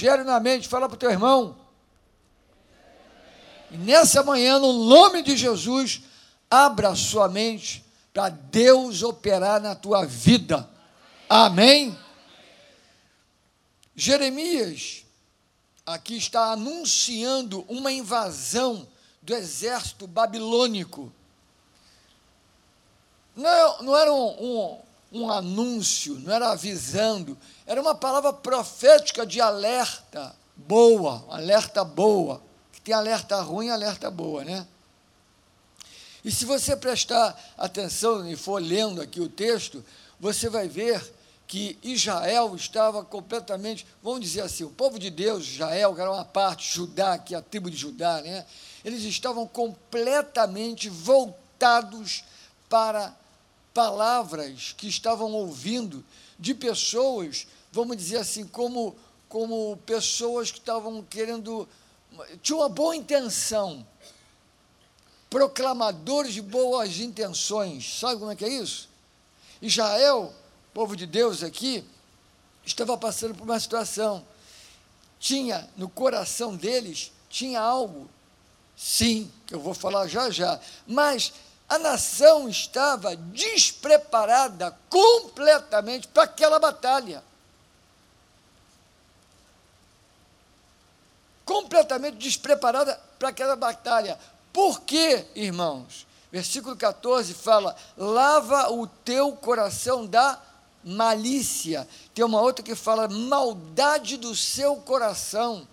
Gere na mente, fala para o teu irmão. E nessa manhã, no nome de Jesus, abra sua mente para Deus operar na tua vida. Amém? Jeremias aqui está anunciando uma invasão do exército babilônico. Não, não era um, um, um anúncio, não era avisando, era uma palavra profética de alerta boa, alerta boa. Que tem alerta ruim alerta boa, né? E se você prestar atenção e for lendo aqui o texto, você vai ver que Israel estava completamente, vamos dizer assim, o povo de Deus, Israel, que era uma parte, Judá, que é a tribo de Judá, né? Eles estavam completamente voltados para palavras que estavam ouvindo de pessoas, vamos dizer assim, como, como pessoas que estavam querendo, tinham uma boa intenção, proclamadores de boas intenções. Sabe como é que é isso? Israel, povo de Deus aqui, estava passando por uma situação. Tinha no coração deles, tinha algo, sim, que eu vou falar já já, mas a nação estava despreparada completamente para aquela batalha. Completamente despreparada para aquela batalha. Por quê, irmãos? Versículo 14 fala: lava o teu coração da malícia. Tem uma outra que fala maldade do seu coração.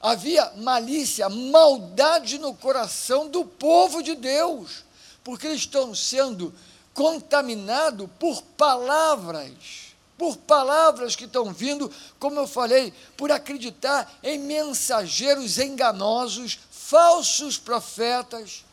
Havia malícia, maldade no coração do povo de Deus porque eles estão sendo contaminados por palavras, por palavras que estão vindo, como eu falei, por acreditar em mensageiros enganosos, falsos profetas.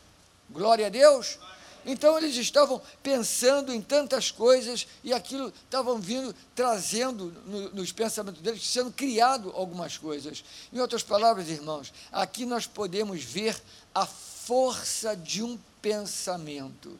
Glória a Deus. Então eles estavam pensando em tantas coisas e aquilo estavam vindo, trazendo no, nos pensamentos deles, sendo criado algumas coisas. Em outras palavras, irmãos, aqui nós podemos ver a força de um pensamento.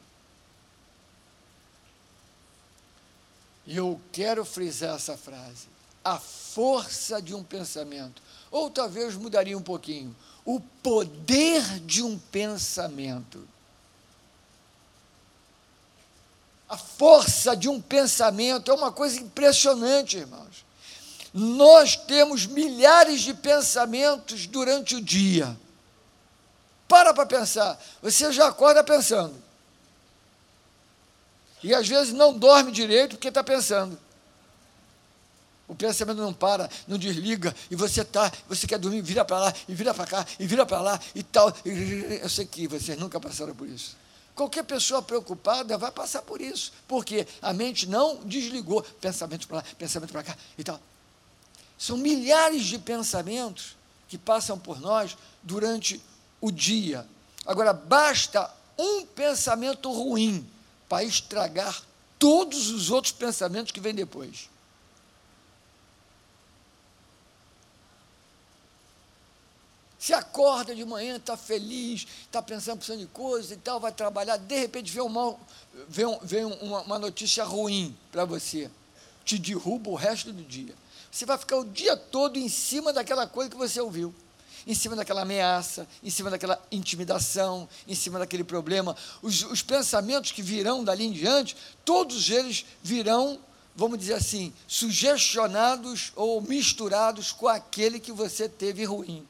E eu quero frisar essa frase: a força de um pensamento. Ou talvez mudaria um pouquinho: o poder de um pensamento. A força de um pensamento é uma coisa impressionante, irmãos. Nós temos milhares de pensamentos durante o dia. Para para pensar. Você já acorda pensando. E às vezes não dorme direito porque está pensando. O pensamento não para, não desliga, e você tá, você quer dormir, vira para lá, e vira para cá, e vira para lá, e tal. Eu sei que vocês nunca passaram por isso. Qualquer pessoa preocupada vai passar por isso, porque a mente não desligou. Pensamento para lá, pensamento para cá e tal. São milhares de pensamentos que passam por nós durante o dia. Agora, basta um pensamento ruim para estragar todos os outros pensamentos que vêm depois. Se acorda de manhã, está feliz, está pensando, pensando em coisas e tal, vai trabalhar, de repente vem, um mal, vem, vem uma, uma notícia ruim para você, te derruba o resto do dia. Você vai ficar o dia todo em cima daquela coisa que você ouviu em cima daquela ameaça, em cima daquela intimidação, em cima daquele problema. Os, os pensamentos que virão dali em diante, todos eles virão, vamos dizer assim, sugestionados ou misturados com aquele que você teve ruim.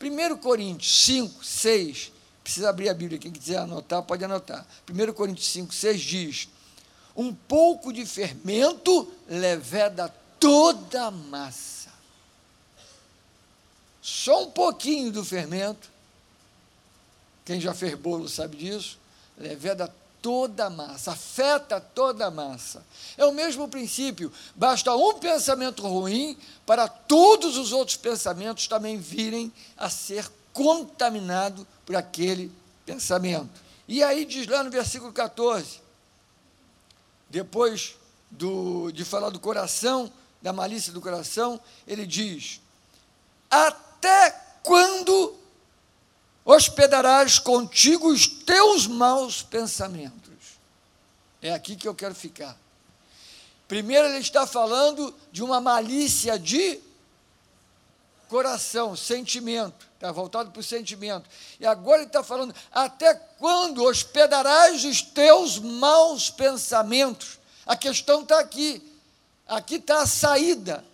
1 Coríntios 5, 6, precisa abrir a Bíblia, quem quiser anotar, pode anotar. 1 Coríntios 5, 6 diz: Um pouco de fermento leveda toda a massa só um pouquinho do fermento, quem já fez bolo sabe disso, leveda toda a massa, afeta toda a massa. É o mesmo princípio, basta um pensamento ruim para todos os outros pensamentos também virem a ser contaminados por aquele pensamento. E aí diz lá no versículo 14, depois do, de falar do coração, da malícia do coração, ele diz: até até quando hospedarás contigo os teus maus pensamentos? É aqui que eu quero ficar. Primeiro, ele está falando de uma malícia de coração, sentimento. Está voltado para o sentimento. E agora ele está falando: até quando hospedarás os teus maus pensamentos? A questão está aqui. Aqui está a saída.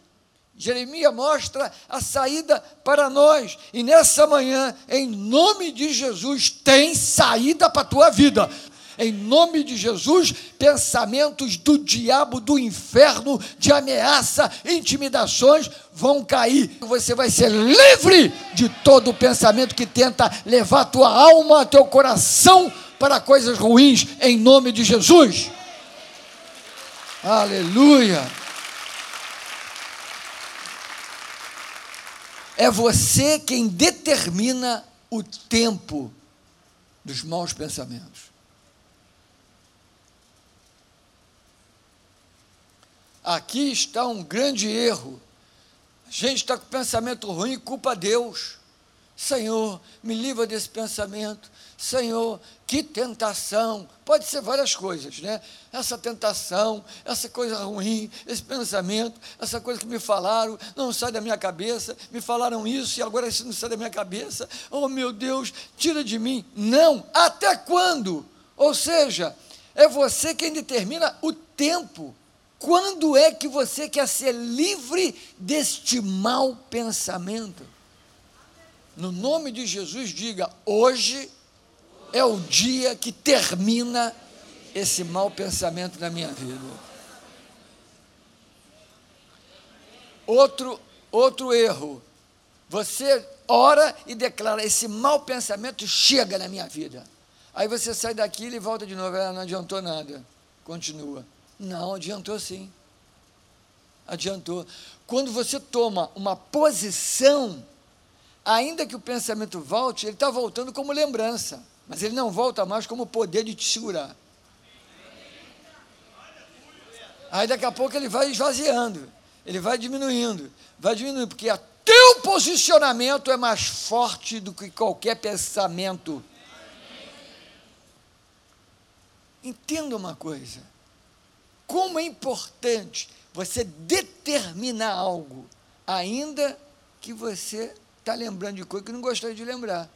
Jeremias mostra a saída para nós. E nessa manhã, em nome de Jesus, tem saída para a tua vida. Em nome de Jesus, pensamentos do diabo, do inferno, de ameaça, intimidações vão cair. Você vai ser livre de todo pensamento que tenta levar tua alma, teu coração para coisas ruins, em nome de Jesus. Aleluia. É você quem determina o tempo dos maus pensamentos. Aqui está um grande erro. A gente está com pensamento ruim e culpa Deus. Senhor, me livra desse pensamento. Senhor, que tentação. Pode ser várias coisas, né? Essa tentação, essa coisa ruim, esse pensamento, essa coisa que me falaram, não sai da minha cabeça. Me falaram isso e agora isso não sai da minha cabeça. Oh, meu Deus, tira de mim. Não, até quando? Ou seja, é você quem determina o tempo. Quando é que você quer ser livre deste mau pensamento? No nome de Jesus, diga: hoje é o dia que termina esse mau pensamento na minha vida. Outro, outro erro. Você ora e declara: esse mau pensamento chega na minha vida. Aí você sai daqui e volta de novo. Ah, não adiantou nada. Continua. Não, adiantou sim. Adiantou. Quando você toma uma posição ainda que o pensamento volte, ele está voltando como lembrança, mas ele não volta mais como poder de te segurar. Aí daqui a pouco ele vai esvaziando, ele vai diminuindo, vai diminuindo, porque o teu posicionamento é mais forte do que qualquer pensamento. Entenda uma coisa: como é importante você determinar algo, ainda que você está lembrando de coisa que não gostaria de lembrar.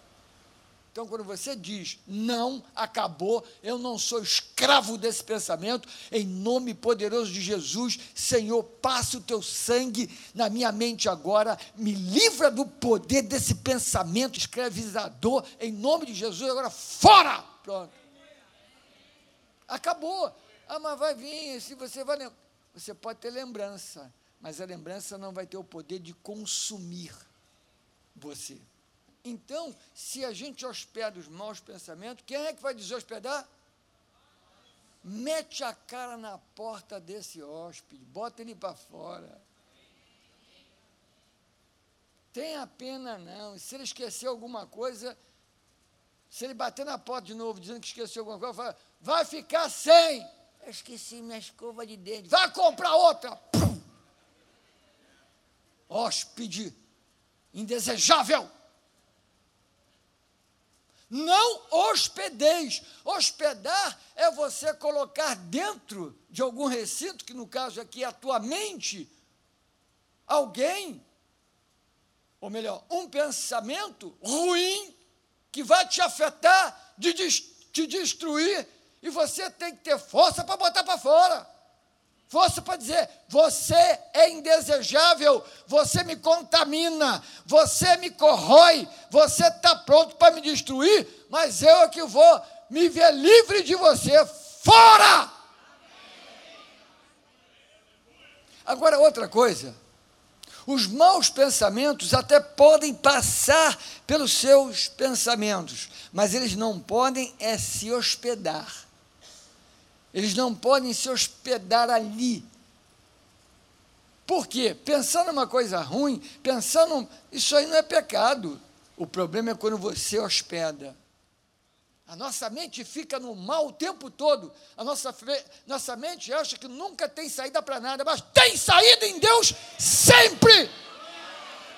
Então, quando você diz, não, acabou, eu não sou escravo desse pensamento, em nome poderoso de Jesus, Senhor, passa o teu sangue na minha mente agora, me livra do poder desse pensamento escravizador, em nome de Jesus, agora fora! Pronto. Acabou. Ah, mas vai vir, se você vai lembrar. Você pode ter lembrança, mas a lembrança não vai ter o poder de consumir você. Então, se a gente hospeda os maus pensamentos, quem é que vai deshospedar? Mete a cara na porta desse hóspede, bota ele para fora. Tenha pena não. Se ele esquecer alguma coisa, se ele bater na porta de novo dizendo que esqueceu alguma coisa, fala, vai ficar sem. Eu esqueci minha escova de dente. Vai comprar outra. Pum. Hóspede indesejável. Não hospedeis. Hospedar é você colocar dentro de algum recinto, que no caso aqui é a tua mente, alguém, ou melhor, um pensamento ruim que vai te afetar, de te destruir, e você tem que ter força para botar para fora força para dizer: você é indesejável, você me contamina, você me corrói, você está pronto para me destruir, mas eu é que vou me ver livre de você. Fora! Agora, outra coisa. Os maus pensamentos até podem passar pelos seus pensamentos, mas eles não podem é se hospedar. Eles não podem se hospedar ali. Por quê? Pensando uma coisa ruim, pensando. Isso aí não é pecado. O problema é quando você hospeda. A nossa mente fica no mal o tempo todo. A nossa, nossa mente acha que nunca tem saída para nada, mas tem saída em Deus sempre.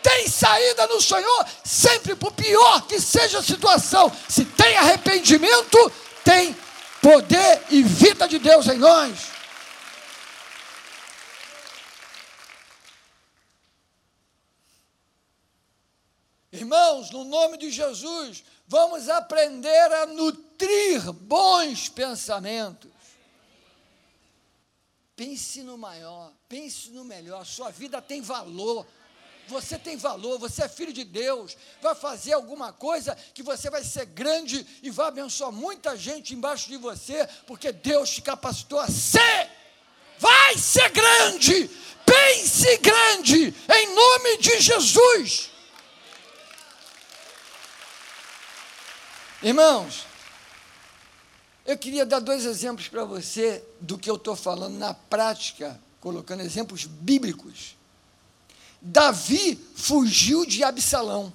Tem saída no Senhor sempre, por pior que seja a situação. Se tem arrependimento, tem poder e vida de Deus em nós. Irmãos, no nome de Jesus, vamos aprender a nutrir bons pensamentos. Pense no maior, pense no melhor. Sua vida tem valor. Você tem valor, você é filho de Deus. Vai fazer alguma coisa que você vai ser grande e vai abençoar muita gente embaixo de você, porque Deus te capacitou a ser. Vai ser grande. Pense grande, em nome de Jesus. Irmãos, eu queria dar dois exemplos para você do que eu estou falando na prática, colocando exemplos bíblicos. Davi fugiu de Absalão.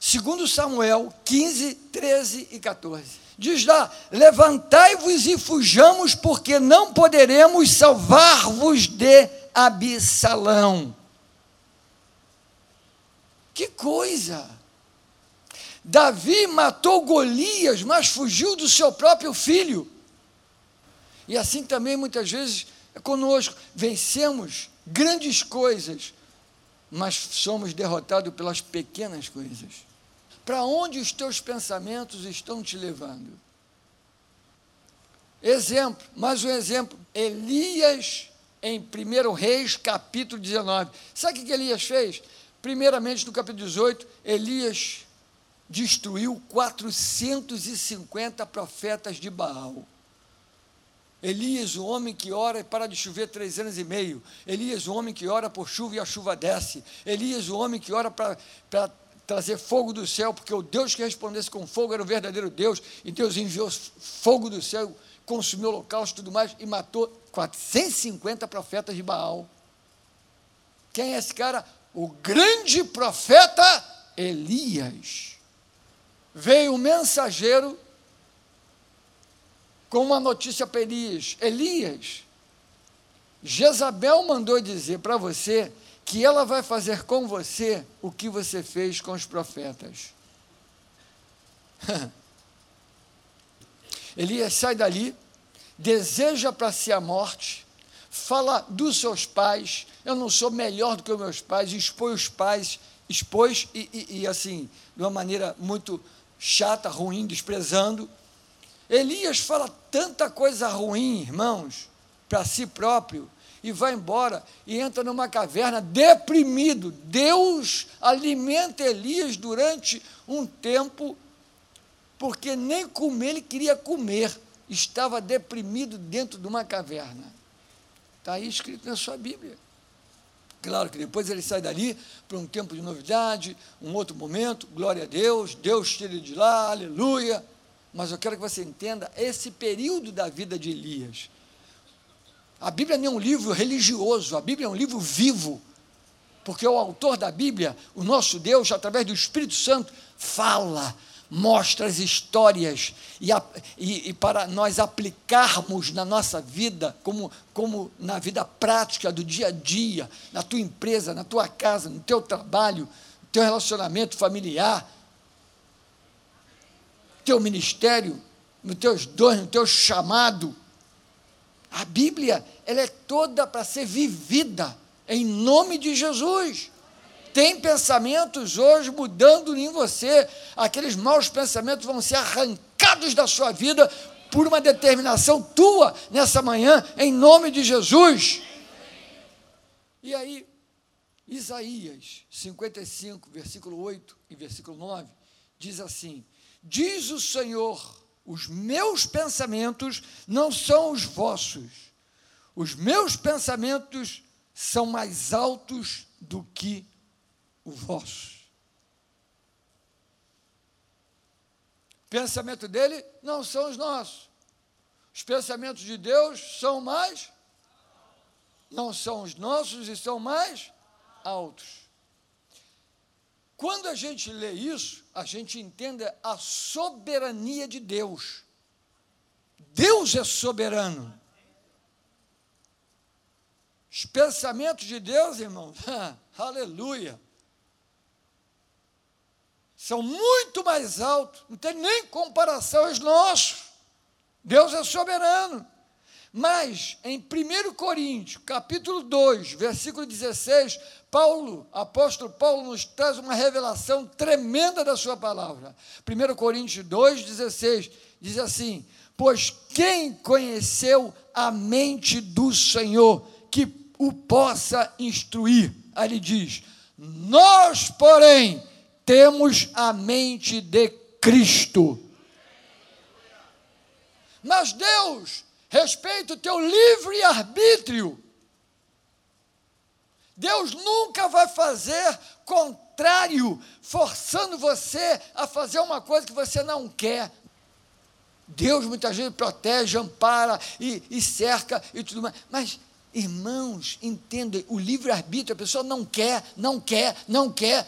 Segundo Samuel 15, 13 e 14. Diz lá: Levantai-vos e fujamos, porque não poderemos salvar-vos de Absalão. Que coisa! Davi matou Golias, mas fugiu do seu próprio filho. E assim também muitas vezes é conosco. Vencemos grandes coisas, mas somos derrotados pelas pequenas coisas. Para onde os teus pensamentos estão te levando? Exemplo, mais um exemplo. Elias, em 1 Reis, capítulo 19. Sabe o que Elias fez? Primeiramente, no capítulo 18, Elias destruiu 450 profetas de Baal. Elias, o homem que ora para de chover três anos e meio. Elias, o homem que ora por chuva e a chuva desce. Elias, o homem que ora para, para trazer fogo do céu, porque o Deus que respondesse com fogo era o verdadeiro Deus. E Deus enviou fogo do céu, consumiu o holocausto e tudo mais, e matou 450 profetas de Baal. Quem é esse cara? O grande profeta Elias. Veio um mensageiro com uma notícia para Elias: Elias, Jezabel mandou dizer para você que ela vai fazer com você o que você fez com os profetas. Elias sai dali, deseja para si a morte, fala dos seus pais, eu não sou melhor do que os meus pais, expõe os pais, expôs e, e, e assim, de uma maneira muito chata, ruim, desprezando. Elias fala tanta coisa ruim, irmãos, para si próprio, e vai embora e entra numa caverna deprimido. Deus alimenta Elias durante um tempo, porque nem comer ele queria comer, estava deprimido dentro de uma caverna. Está aí escrito na sua Bíblia. Claro que depois ele sai dali para um tempo de novidade, um outro momento, glória a Deus, Deus tira ele de lá, aleluia. Mas eu quero que você entenda esse período da vida de Elias. A Bíblia não é um livro religioso, a Bíblia é um livro vivo. Porque o autor da Bíblia, o nosso Deus, através do Espírito Santo, fala, mostra as histórias e, e, e, para nós aplicarmos na nossa vida, como, como na vida prática do dia a dia, na tua empresa, na tua casa, no teu trabalho, no teu relacionamento familiar, teu ministério, nos teus dons, no teu chamado. A Bíblia, ela é toda para ser vivida em nome de Jesus. Tem pensamentos hoje mudando em você, aqueles maus pensamentos vão ser arrancados da sua vida por uma determinação tua nessa manhã, em nome de Jesus. E aí, Isaías 55, versículo 8 e versículo 9, diz assim: Diz o Senhor: os meus pensamentos não são os vossos, os meus pensamentos são mais altos do que o vosso. Pensamento dele não são os nossos. Os pensamentos de Deus são mais, não são os nossos e são mais altos. Quando a gente lê isso, a gente entende a soberania de Deus. Deus é soberano. Os pensamentos de Deus, irmão, aleluia são muito mais altos, não tem nem comparação aos nossos. Deus é soberano. Mas em 1 Coríntios, capítulo 2, versículo 16, Paulo, apóstolo Paulo, nos traz uma revelação tremenda da sua palavra. 1 Coríntios 2, 16, diz assim: Pois quem conheceu a mente do Senhor que o possa instruir? Aí ele diz: Nós, porém, temos a mente de Cristo. Mas Deus respeita o teu livre arbítrio. Deus nunca vai fazer contrário, forçando você a fazer uma coisa que você não quer. Deus muitas vezes protege, ampara e, e cerca e tudo mais. Mas, irmãos, entendem, o livre-arbítrio, a pessoa não quer, não quer, não quer.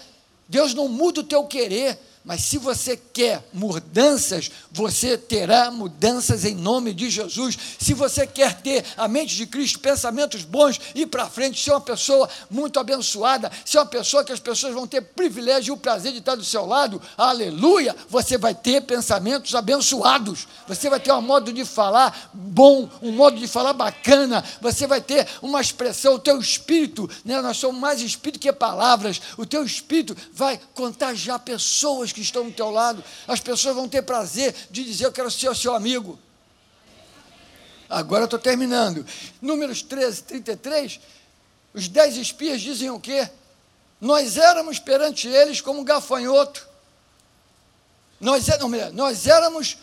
Deus não muda o teu querer. Mas se você quer mudanças, você terá mudanças em nome de Jesus. Se você quer ter a mente de Cristo, pensamentos bons, ir para frente, ser uma pessoa muito abençoada, ser uma pessoa que as pessoas vão ter privilégio e o prazer de estar do seu lado, aleluia, você vai ter pensamentos abençoados. Você vai ter um modo de falar bom, um modo de falar bacana, você vai ter uma expressão, o teu espírito, né? nós somos mais espírito que palavras, o teu espírito vai contagiar pessoas pessoas que estão do teu lado, as pessoas vão ter prazer de dizer: Eu quero ser o seu amigo. Agora estou terminando. Números 13, 33, os dez espias dizem o quê? Nós éramos perante eles como gafanhoto. Nós, é, não, nós éramos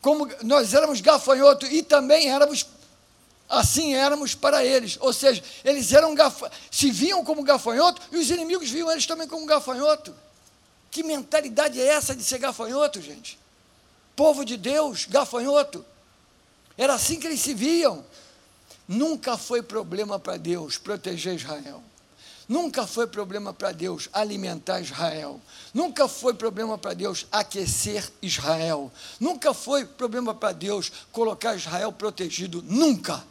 como nós éramos gafanhoto e também éramos assim éramos para eles. Ou seja, eles eram se viam como gafanhoto e os inimigos viam eles também como gafanhoto. Que mentalidade é essa de ser gafanhoto, gente? Povo de Deus, gafanhoto. Era assim que eles se viam. Nunca foi problema para Deus proteger Israel. Nunca foi problema para Deus alimentar Israel. Nunca foi problema para Deus aquecer Israel. Nunca foi problema para Deus colocar Israel protegido. Nunca.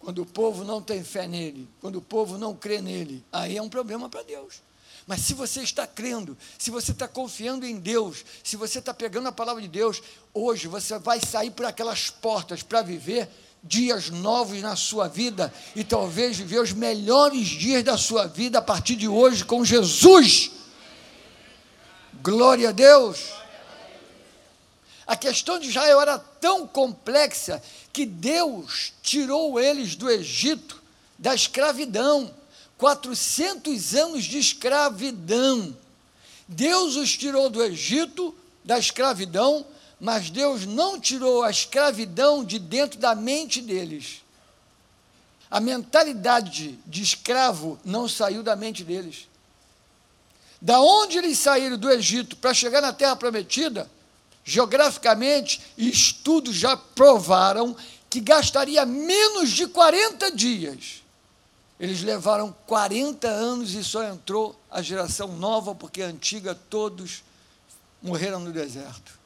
Quando o povo não tem fé nele, quando o povo não crê nele, aí é um problema para Deus. Mas se você está crendo, se você está confiando em Deus, se você está pegando a palavra de Deus, hoje você vai sair por aquelas portas para viver dias novos na sua vida e talvez viver os melhores dias da sua vida a partir de hoje com Jesus. Glória a Deus. A questão de Israel era tão complexa que Deus tirou eles do Egito, da escravidão. 400 anos de escravidão. Deus os tirou do Egito, da escravidão, mas Deus não tirou a escravidão de dentro da mente deles. A mentalidade de escravo não saiu da mente deles. Da onde eles saíram do Egito para chegar na terra prometida, geograficamente, estudos já provaram que gastaria menos de 40 dias eles levaram 40 anos e só entrou a geração nova, porque a antiga todos morreram no deserto.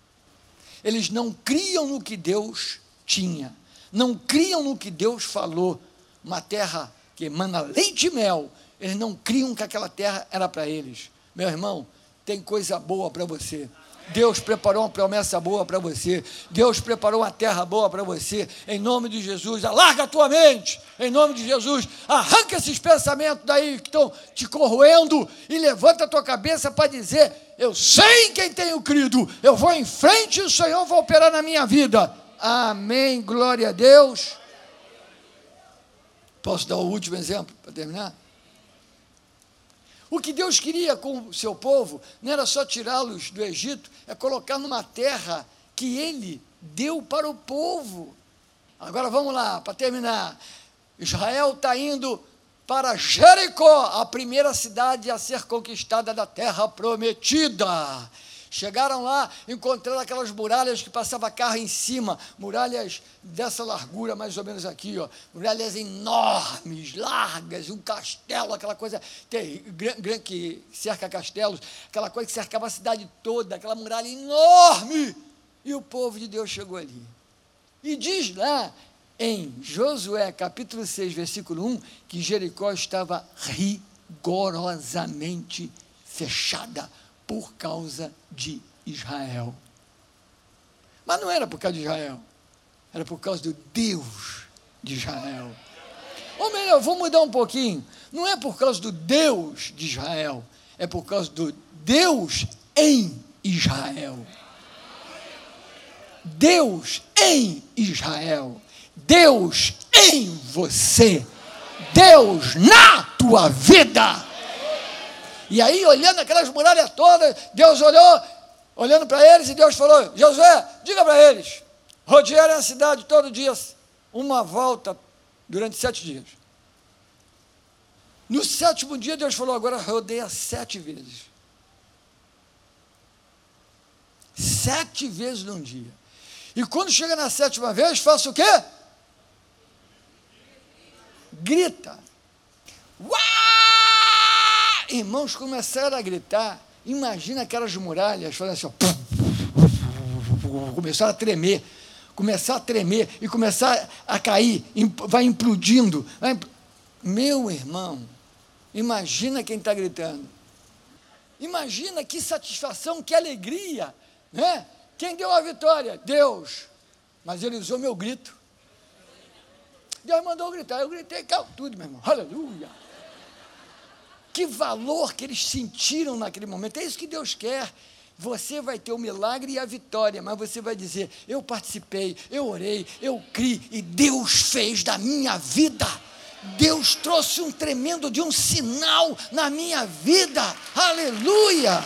Eles não criam no que Deus tinha, não criam no que Deus falou. Uma terra que emana leite e mel, eles não criam que aquela terra era para eles. Meu irmão, tem coisa boa para você. Deus preparou uma promessa boa para você. Deus preparou uma terra boa para você. Em nome de Jesus, alarga a tua mente. Em nome de Jesus, arranca esses pensamentos daí que estão te corroendo e levanta a tua cabeça para dizer: Eu sei em quem tenho crido. Eu vou em frente e o Senhor vai operar na minha vida. Amém. Glória a Deus. Posso dar o último exemplo para terminar? O que Deus queria com o seu povo não era só tirá-los do Egito, é colocar numa terra que ele deu para o povo. Agora vamos lá, para terminar. Israel está indo para Jericó, a primeira cidade a ser conquistada da terra prometida. Chegaram lá, encontraram aquelas muralhas que passava carro em cima, muralhas dessa largura, mais ou menos aqui, ó, muralhas enormes, largas, um castelo, aquela coisa que cerca castelos, aquela coisa que cercava a cidade toda, aquela muralha enorme. E o povo de Deus chegou ali. E diz lá em Josué capítulo 6, versículo 1, que Jericó estava rigorosamente fechada por causa de Israel. Mas não era por causa de Israel, era por causa do Deus de Israel. Ou melhor, vou mudar um pouquinho. Não é por causa do Deus de Israel, é por causa do Deus em Israel. Deus em Israel. Deus em você. Deus na tua vida. E aí, olhando aquelas muralhas todas, Deus olhou, olhando para eles, e Deus falou: Josué, diga para eles, rodearem a cidade todo dia, uma volta durante sete dias. No sétimo dia, Deus falou: agora rodeia sete vezes. Sete vezes num dia. E quando chega na sétima vez, faça o quê? Grita. Uá! Irmãos começaram a gritar. Imagina aquelas muralhas fazendo assim, ó, começaram a tremer, começar a tremer e começar a cair, vai implodindo. Vai impl... Meu irmão, imagina quem está gritando. Imagina que satisfação, que alegria, né? Quem deu a vitória? Deus. Mas ele usou meu grito. Deus mandou gritar. Eu gritei, caiu tudo, meu irmão. Aleluia. Que valor que eles sentiram naquele momento. É isso que Deus quer. Você vai ter o milagre e a vitória, mas você vai dizer: Eu participei, eu orei, eu criei, e Deus fez da minha vida. Deus trouxe um tremendo de um sinal na minha vida. Aleluia!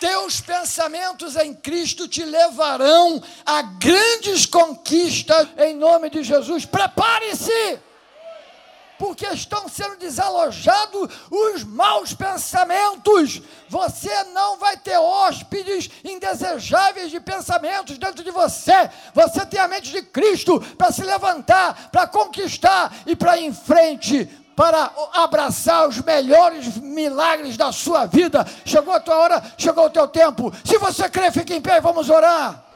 Teus pensamentos em Cristo te levarão a grandes conquistas em nome de Jesus. Prepare-se! Porque estão sendo desalojados os maus pensamentos. Você não vai ter hóspedes indesejáveis de pensamentos dentro de você. Você tem a mente de Cristo para se levantar, para conquistar e para ir em frente para abraçar os melhores milagres da sua vida. Chegou a tua hora, chegou o teu tempo. Se você crê, fique em pé e vamos orar.